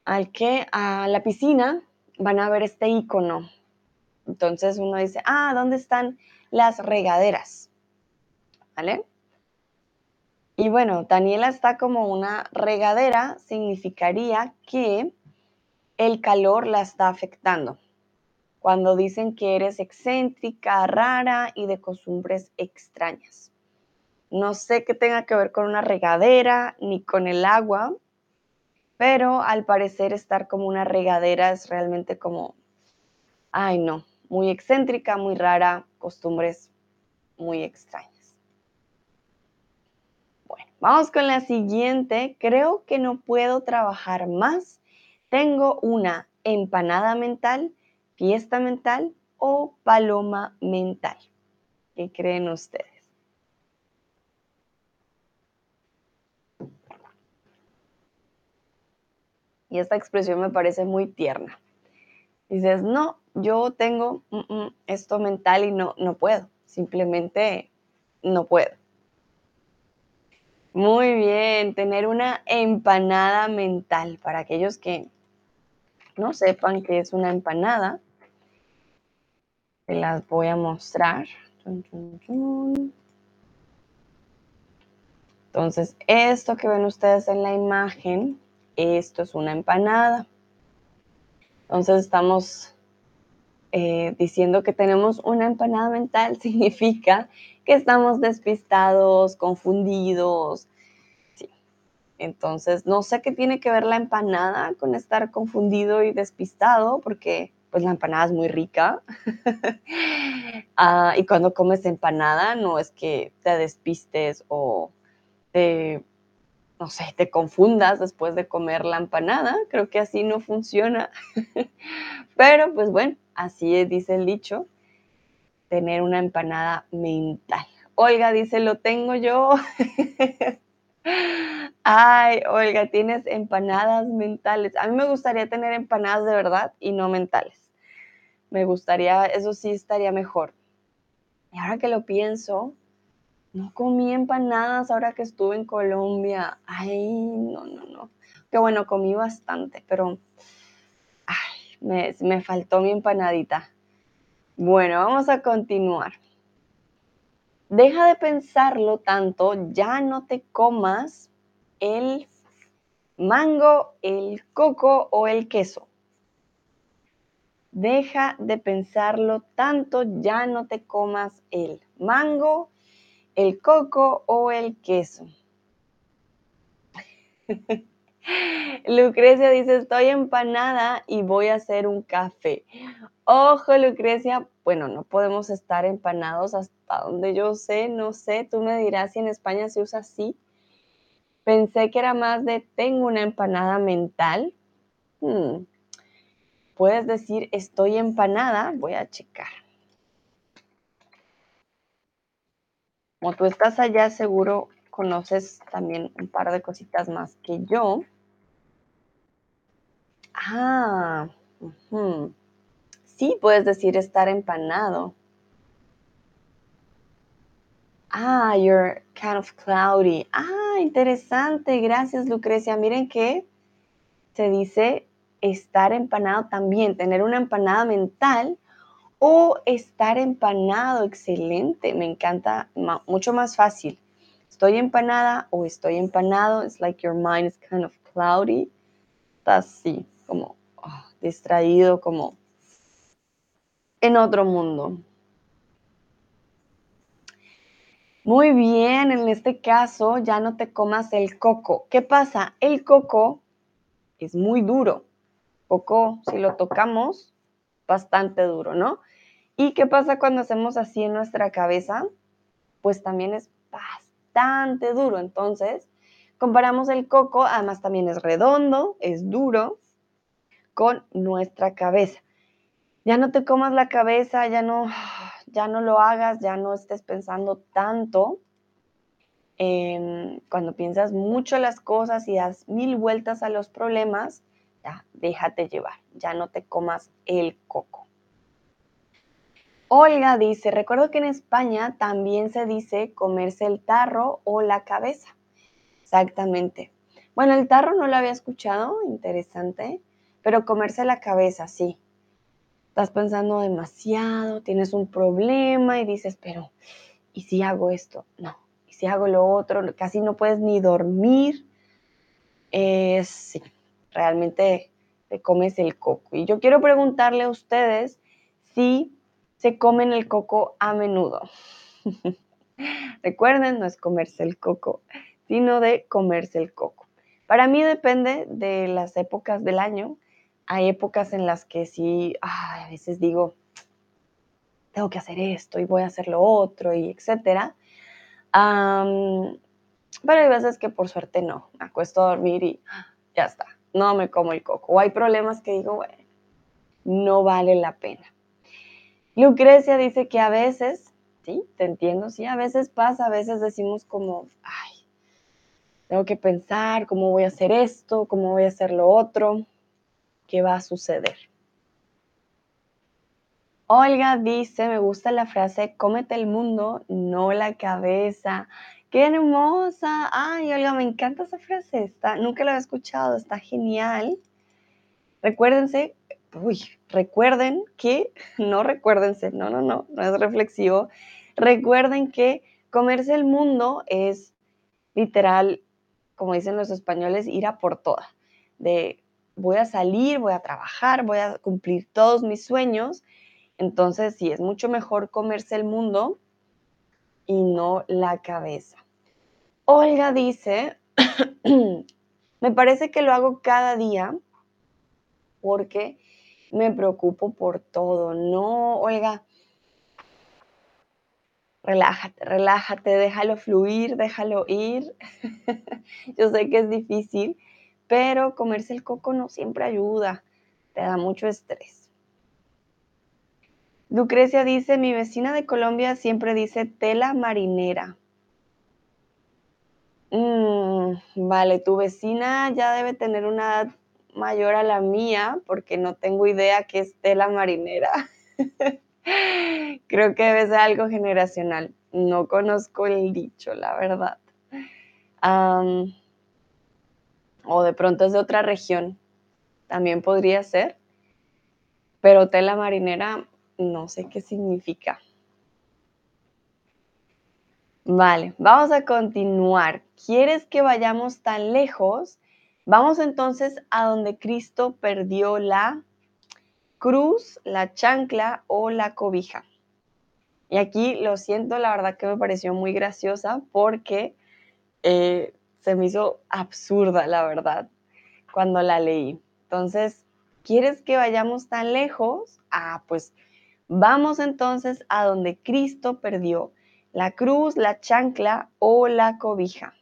al que a la piscina van a ver este icono. Entonces uno dice, ah, ¿dónde están las regaderas? ¿Vale? Y bueno, Daniela está como una regadera, significaría que el calor la está afectando. Cuando dicen que eres excéntrica, rara y de costumbres extrañas. No sé qué tenga que ver con una regadera ni con el agua, pero al parecer estar como una regadera es realmente como, ay no, muy excéntrica, muy rara, costumbres muy extrañas. Bueno, vamos con la siguiente. Creo que no puedo trabajar más. Tengo una empanada mental, fiesta mental o paloma mental. ¿Qué creen ustedes? Esta expresión me parece muy tierna. Dices, no, yo tengo mm, mm, esto mental y no, no puedo, simplemente no puedo. Muy bien, tener una empanada mental. Para aquellos que no sepan qué es una empanada, te las voy a mostrar. Entonces, esto que ven ustedes en la imagen esto es una empanada. Entonces estamos eh, diciendo que tenemos una empanada mental, significa que estamos despistados, confundidos. Sí. Entonces, no sé qué tiene que ver la empanada con estar confundido y despistado, porque pues la empanada es muy rica. Ah, y cuando comes empanada, no es que te despistes o te no sé, te confundas después de comer la empanada. Creo que así no funciona. Pero pues bueno, así dice el dicho, tener una empanada mental. Olga dice, lo tengo yo. Ay, Olga, tienes empanadas mentales. A mí me gustaría tener empanadas de verdad y no mentales. Me gustaría, eso sí estaría mejor. Y ahora que lo pienso, no comí empanadas ahora que estuve en Colombia. Ay, no, no, no. Qué bueno, comí bastante, pero ay, me, me faltó mi empanadita. Bueno, vamos a continuar. Deja de pensarlo tanto, ya no te comas el mango, el coco o el queso. Deja de pensarlo tanto, ya no te comas el mango, el coco o el queso. Lucrecia dice, estoy empanada y voy a hacer un café. Ojo, Lucrecia, bueno, no podemos estar empanados hasta donde yo sé, no sé, tú me dirás si en España se usa así. Pensé que era más de tengo una empanada mental. Hmm. Puedes decir estoy empanada, voy a checar. Como tú estás allá, seguro conoces también un par de cositas más que yo. Ah, sí, puedes decir estar empanado. Ah, you're kind of cloudy. Ah, interesante. Gracias, Lucrecia. Miren que se dice estar empanado también, tener una empanada mental o estar empanado, excelente, me encanta, mucho más fácil. Estoy empanada o estoy empanado, it's like your mind is kind of cloudy. Está así, distraído como en otro mundo. Muy bien, en este caso ya no te comas el coco. ¿Qué pasa? El coco es muy duro. Coco, si lo tocamos, bastante duro, ¿no? ¿Y qué pasa cuando hacemos así en nuestra cabeza? Pues también es bastante duro. Entonces, comparamos el coco, además también es redondo, es duro, con nuestra cabeza. Ya no te comas la cabeza, ya no, ya no lo hagas, ya no estés pensando tanto. cuando piensas mucho las cosas y das mil vueltas a los problemas, déjate llevar, ya no te comas el coco. Olga dice, recuerdo que en España también se dice comerse el tarro o la cabeza. Exactamente. Bueno, el tarro no lo había escuchado, interesante, pero comerse la cabeza, sí. Estás pensando demasiado, tienes un problema y dices, pero, ¿y si hago esto? No. ¿Y si hago lo otro? Casi no puedes ni dormir. sí, realmente te comes el coco. Y yo quiero preguntarle a ustedes si se comen el coco a menudo. Recuerden, no es comerse el coco, sino de comerse el coco. Para mí depende de las épocas del año. Hay épocas en las que sí, a veces digo, tengo que hacer esto y voy a hacer lo otro y etcétera. pero hay veces que por suerte no, me acuesto a dormir y ya está, no me como el coco. O hay problemas que digo, bueno, no vale la pena. Lucrecia dice que a veces, sí, te entiendo, sí, a veces pasa, a veces decimos como, ay, tengo que pensar cómo voy a hacer esto, cómo voy a hacer lo otro, qué va a suceder. Olga dice, me gusta la frase, cómete el mundo, no la cabeza. ¡Qué hermosa! Ay, Olga, me encanta esa frase. Está, nunca la había escuchado, está genial. Recuérdense, uy, recuerden que, no recuérdense, no, no, no, no es reflexivo. Recuerden que comerse el mundo es literal como dicen los españoles, ir a por todas. De voy a salir, voy a trabajar, voy a cumplir todos mis sueños. Entonces, sí, es mucho mejor comerse el mundo y no la cabeza. Olga dice, me parece que lo hago cada día porque me preocupo por todo. No, Olga, relájate, relájate, déjalo fluir, déjalo ir. Yo sé que es difícil, pero comerse el coco no siempre ayuda, te da mucho estrés. Lucrecia dice, mi vecina de Colombia siempre dice tela marinera. Mm, vale, tu vecina ya debe tener una edad mayor a la mía porque no tengo idea qué es tela marinera. Creo que debe ser algo generacional. No conozco el dicho, la verdad. o de pronto es de otra región. También podría ser. Pero tela marinera, no sé qué significa. Vale, vamos a continuar. ¿Quieres que vayamos tan lejos? Vamos entonces a donde Cristo perdió la cruz, la chancla o la cobija. Y aquí lo siento, la verdad que me pareció muy graciosa porque eh, se me hizo absurda, la verdad, cuando la leí. Entonces, ¿quieres que vayamos tan lejos? Ah, pues vamos entonces a donde Cristo perdió la cruz, la chancla o la cobija.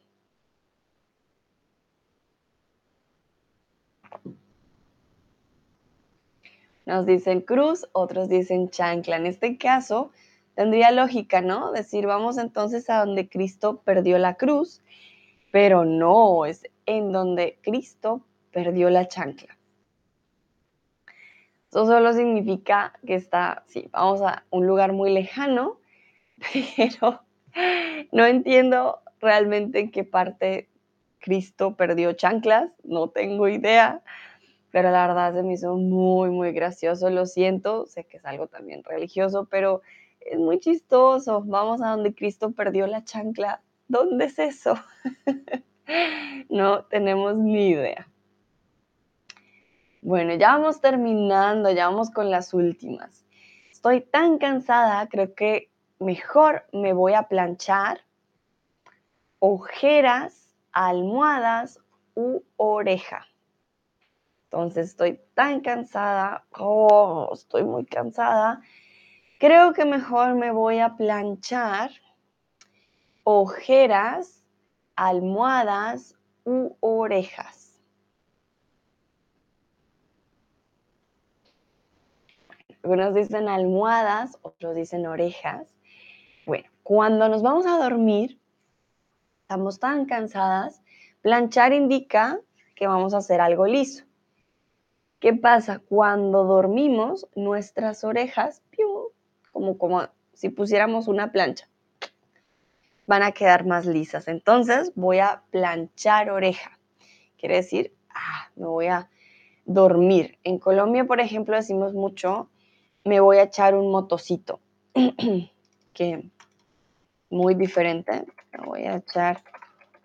Nos dicen cruz, otros dicen chancla. En este caso, tendría lógica, ¿no? Decir, vamos entonces a donde Cristo perdió la cruz, pero no, es en donde Cristo perdió la chancla. Eso solo significa que está, sí, vamos a un lugar muy lejano, pero no entiendo realmente en qué parte Cristo perdió chanclas, no tengo idea pero la verdad se me hizo muy, muy gracioso, lo siento, sé que es algo también religioso, pero es muy chistoso. Vamos a donde Cristo perdió la chancla. ¿Dónde es eso? no tenemos ni idea. Bueno, ya vamos terminando, ya vamos con las últimas. Estoy tan cansada, creo que mejor me voy a planchar ojeras, almohadas u oreja. Entonces estoy tan cansada, oh, estoy muy cansada. Creo que mejor me voy a planchar ojeras, almohadas u orejas. Algunos dicen almohadas, otros dicen orejas. Cuando nos vamos a dormir, estamos tan cansadas, planchar indica que vamos a hacer algo liso. ¿Qué pasa? Cuando dormimos, nuestras orejas, como, como si pusiéramos una plancha, van a quedar más lisas. Entonces voy a planchar oreja. Quiere decir, ah, me voy a dormir. En Colombia, por ejemplo, decimos mucho, me voy a echar un motocito, que muy diferente. Me voy a echar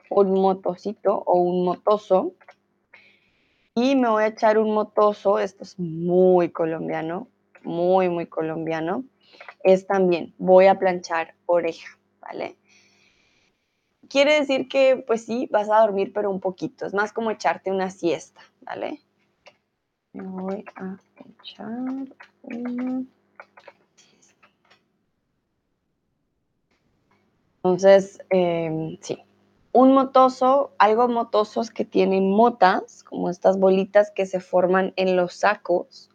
un motocito o un motoso. Y me voy a echar un motoso, esto es muy colombiano, muy, muy colombiano. Es también, voy a planchar oreja, ¿vale? Quiere decir que, pues sí, vas a dormir, pero un poquito. Es más como echarte una siesta, ¿vale? Me voy a echar una Entonces, em, sí, un motoso, algo motosos que tienen motas, como estas bolitas que se forman en los sacos,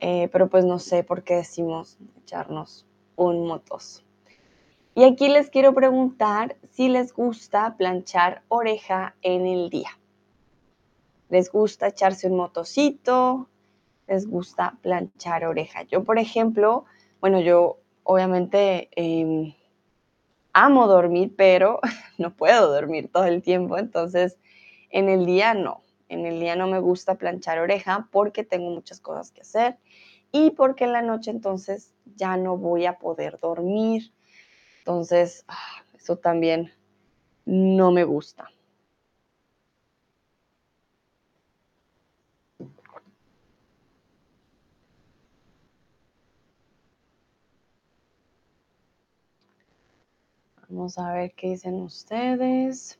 eh, pero pues no sé por qué decimos echarnos un motoso. Y aquí les quiero preguntar si les gusta planchar oreja en el día. ¿Les gusta echarse un motocito? ¿Les gusta planchar oreja? Yo, por ejemplo, bueno, yo obviamente em, amo dormir, pero no puedo dormir todo el tiempo, entonces en el día no. En el día no me gusta planchar oreja porque tengo muchas cosas que hacer y porque en la noche entonces ya no voy a poder dormir. Entonces, ah, eso también no me gusta. Vamos a ver qué dicen ustedes.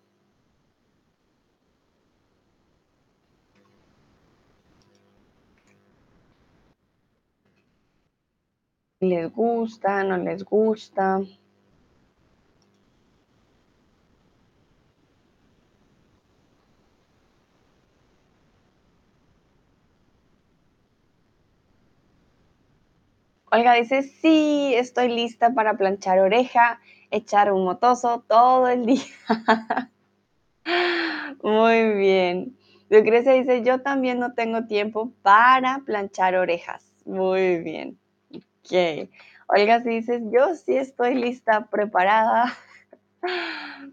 ¿Les gusta? ¿No les gusta? Olga dice, sí, estoy lista para planchar oreja, echar un motoso todo el día. Muy bien. Lucrecia dice, yo también no tengo tiempo para planchar orejas. Muy bien. Ok. Olga sí dice, yo sí estoy lista, preparada.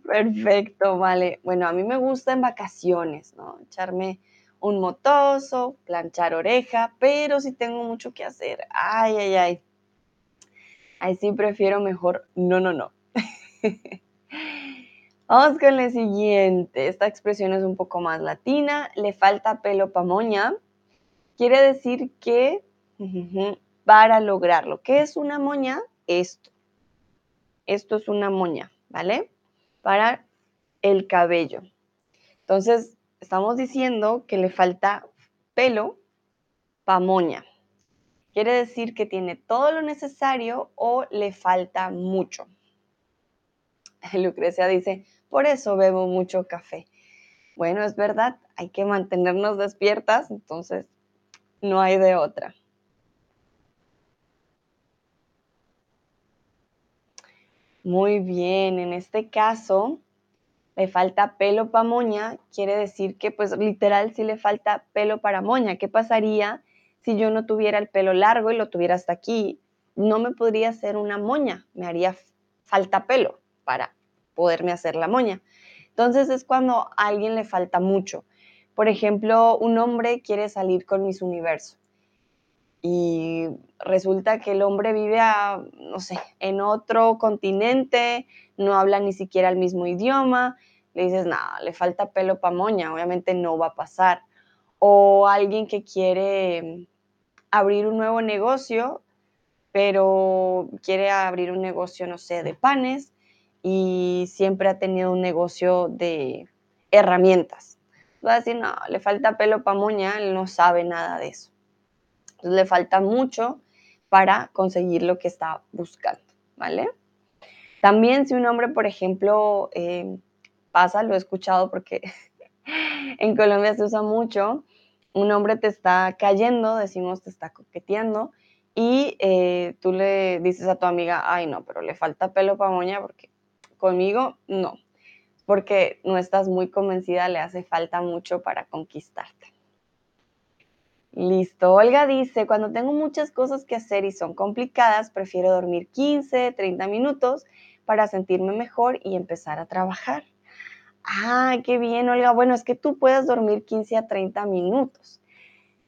Perfecto, vale. Bueno, a mí me gusta en vacaciones, ¿no? Echarme un motoso, planchar oreja, pero si tengo mucho que hacer, ay, ay, ay. Ahí sí prefiero mejor, no, no, no. Vamos con la siguiente. Esta expresión es un poco más latina. Le falta pelo pa' moña. Quiere decir que para lograrlo. ¿Qué es una moña? Esto. Esto es una moña, ¿vale? Para el cabello. Entonces, estamos diciendo que le falta pelo pa' moña. Quiere decir que tiene todo lo necesario o le falta mucho. Lucrecia dice, por eso bebo mucho café. Bueno, es verdad, hay que mantenernos despiertas, entonces no hay de otra. Muy bien, en este caso le falta pelo para moña, quiere decir que pues literal si le falta pelo para moña. ¿Qué pasaría si yo no tuviera el pelo largo y lo tuviera hasta aquí? No me podría hacer una moña, me haría falta pelo para poderme hacer la moña. Entonces es cuando a alguien le falta mucho. Por ejemplo, un hombre quiere salir con mis universo y resulta que el hombre vive no sé, en otro continente, no habla ni siquiera el mismo idioma, le dices, nada, le falta pelo pa' moña, obviamente no va a pasar. o alguien que quiere abrir un nuevo negocio, pero quiere abrir un negocio, no sé, de panes y siempre ha tenido un negocio de herramientas. Va a decir, no, le falta pelo para moña, él no sabe nada de eso. Entonces le falta mucho para conseguir lo que está buscando, ¿vale? También si un hombre, por ejemplo, eh, pasa, lo he escuchado porque en Colombia se usa mucho, un hombre te está cayendo, decimos te está coqueteando, y eh, tú le dices a tu amiga, ay no, pero le falta pelo para moña porque conmigo no, porque no estás muy convencida, le hace falta mucho para conquistarte. Listo. Olga dice, cuando tengo muchas cosas que hacer y son complicadas, prefiero dormir 15, 30 minutos para sentirme mejor y empezar a trabajar. Ah, qué bien, Olga. Bueno, es que tú puedes dormir 15 a 30 minutos.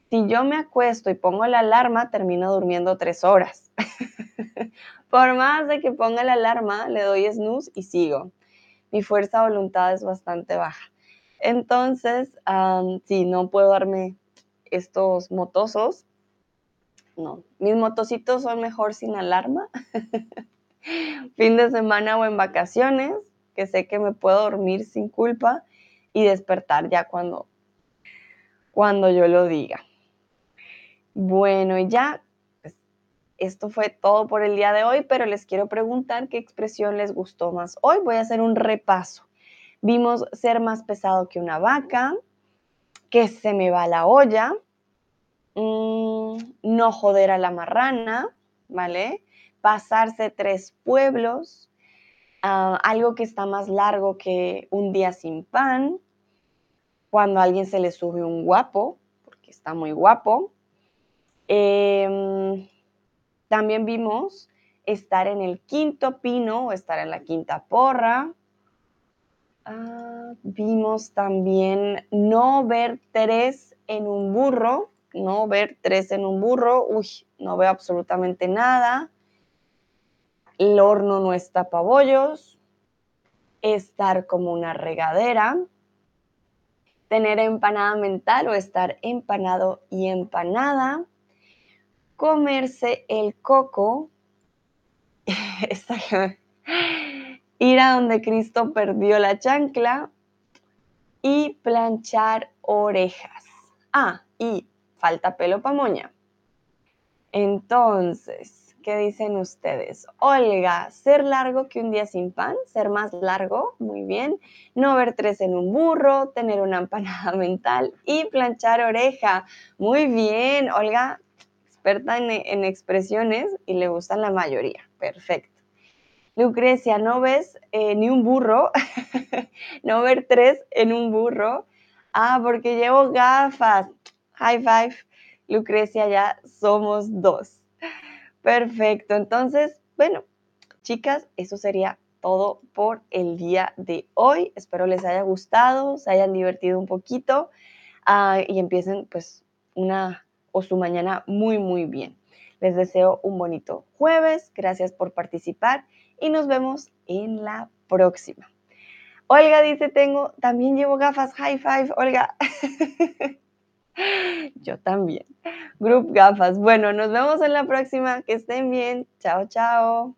Si yo me acuesto y pongo la alarma, termino durmiendo 3 horas. Por más de que ponga la alarma, le doy snooze y sigo. Mi fuerza de voluntad es bastante baja. Entonces, si no puedo darme estos motosos. No, mis motocitos son mejor sin alarma. fin de semana o en vacaciones, que sé que me puedo dormir sin culpa y despertar ya cuando, cuando yo lo diga. Bueno, y ya, esto fue todo por el día de hoy, pero les quiero preguntar qué expresión les gustó más. Hoy voy a hacer un repaso. Vimos ser más pesado que una vaca, que se me va la olla, mm, no joder a la marrana, ¿vale? Pasarse tres pueblos, ah, algo que está más largo que un día sin pan, cuando a alguien se le sube un guapo, porque está muy guapo. Em, también vimos estar en el quinto pino o estar en la quinta porra, Ah, vimos también no ver tres en un burro, no ver tres en un burro, uy, no veo absolutamente nada. El horno no está pabollos, estar como una regadera, tener empanada mental o estar empanado y empanada, comerse el coco, ir a donde Cristo perdió la chancla y planchar orejas. Ah, y falta pelo pa' moña. Entonces, ¿qué dicen ustedes? Olga, ser largo que un día sin pan, ser más largo, muy bien. No ver tres en un burro, tener una empanada mental y planchar oreja. Muy bien, Olga, en expresiones y le gustan la mayoría. Perfecto. Lucrecia, ¿no ves eh, ni un burro? no ver tres en un burro. Ah, porque llevo gafas. High five. Lucrecia, ya somos dos. Perfecto. Entonces, bueno, chicas, eso sería todo por el día de hoy. Espero les haya gustado, se hayan divertido un poquito ah, y empiecen pues una o su mañana muy, muy bien. Les deseo un bonito jueves. Gracias por participar y nos vemos en la próxima. Olga dice, tengo, también llevo gafas, high five, Olga. Yo también. Group gafas. Bueno, nos vemos en la próxima. Que estén bien. Chao, chao.